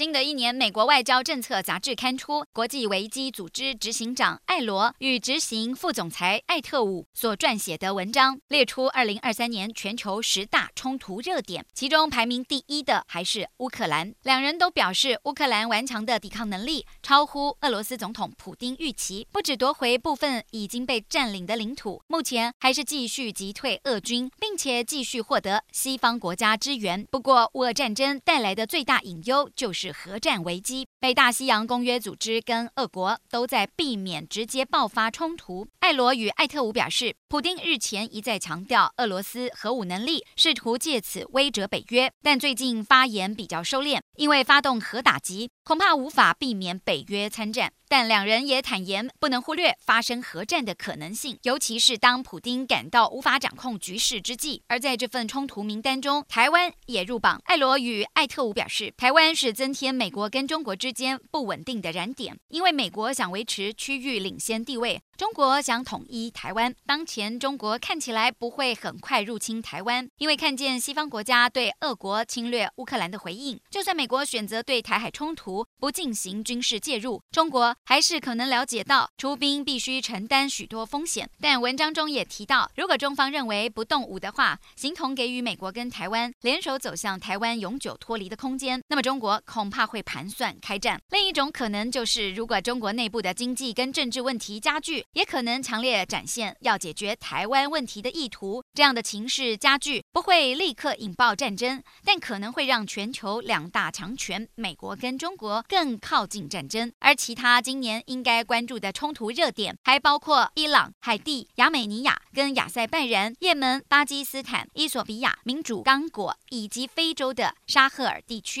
新的一年，美国外交政策杂志刊出，国际危机组织执行长艾罗与执行副总裁艾特伍所撰写的文章，列出二零二三年全球十大冲突热点，其中排名第一的还是乌克兰。两人都表示，乌克兰顽强的抵抗能力超乎俄罗斯总统普丁预期，不止夺回部分已经被占领的领土，目前还是继续击退俄军，并且继续获得西方国家支援。不过，乌俄战争带来的最大隐忧就是。核战危机，北大西洋公约组织跟俄国都在避免直接爆发冲突。艾罗与艾特伍表示，普丁日前一再强调俄罗斯核武能力，试图借此威慑北约，但最近发言比较收敛，因为发动核打击，恐怕无法避免北约参战。但两人也坦言，不能忽略发生核战的可能性，尤其是当普丁感到无法掌控局势之际。而在这份冲突名单中，台湾也入榜。艾罗与艾特伍表示，台湾是增天美国跟中国之间不稳定的燃点，因为美国想维持区域领先地位。中国想统一台湾，当前中国看起来不会很快入侵台湾，因为看见西方国家对俄国侵略乌克兰的回应，就算美国选择对台海冲突不进行军事介入，中国还是可能了解到出兵必须承担许多风险。但文章中也提到，如果中方认为不动武的话，形同给予美国跟台湾联手走向台湾永久脱离的空间，那么中国恐怕会盘算开战。另一种可能就是，如果中国内部的经济跟政治问题加剧。也可能强烈展现要解决台湾问题的意图，这样的情势加剧不会立刻引爆战争，但可能会让全球两大强权美国跟中国更靠近战争。而其他今年应该关注的冲突热点还包括伊朗、海地、亚美尼亚跟亚塞拜然、也门、巴基斯坦、伊索比亚、民主刚果以及非洲的沙赫尔地区。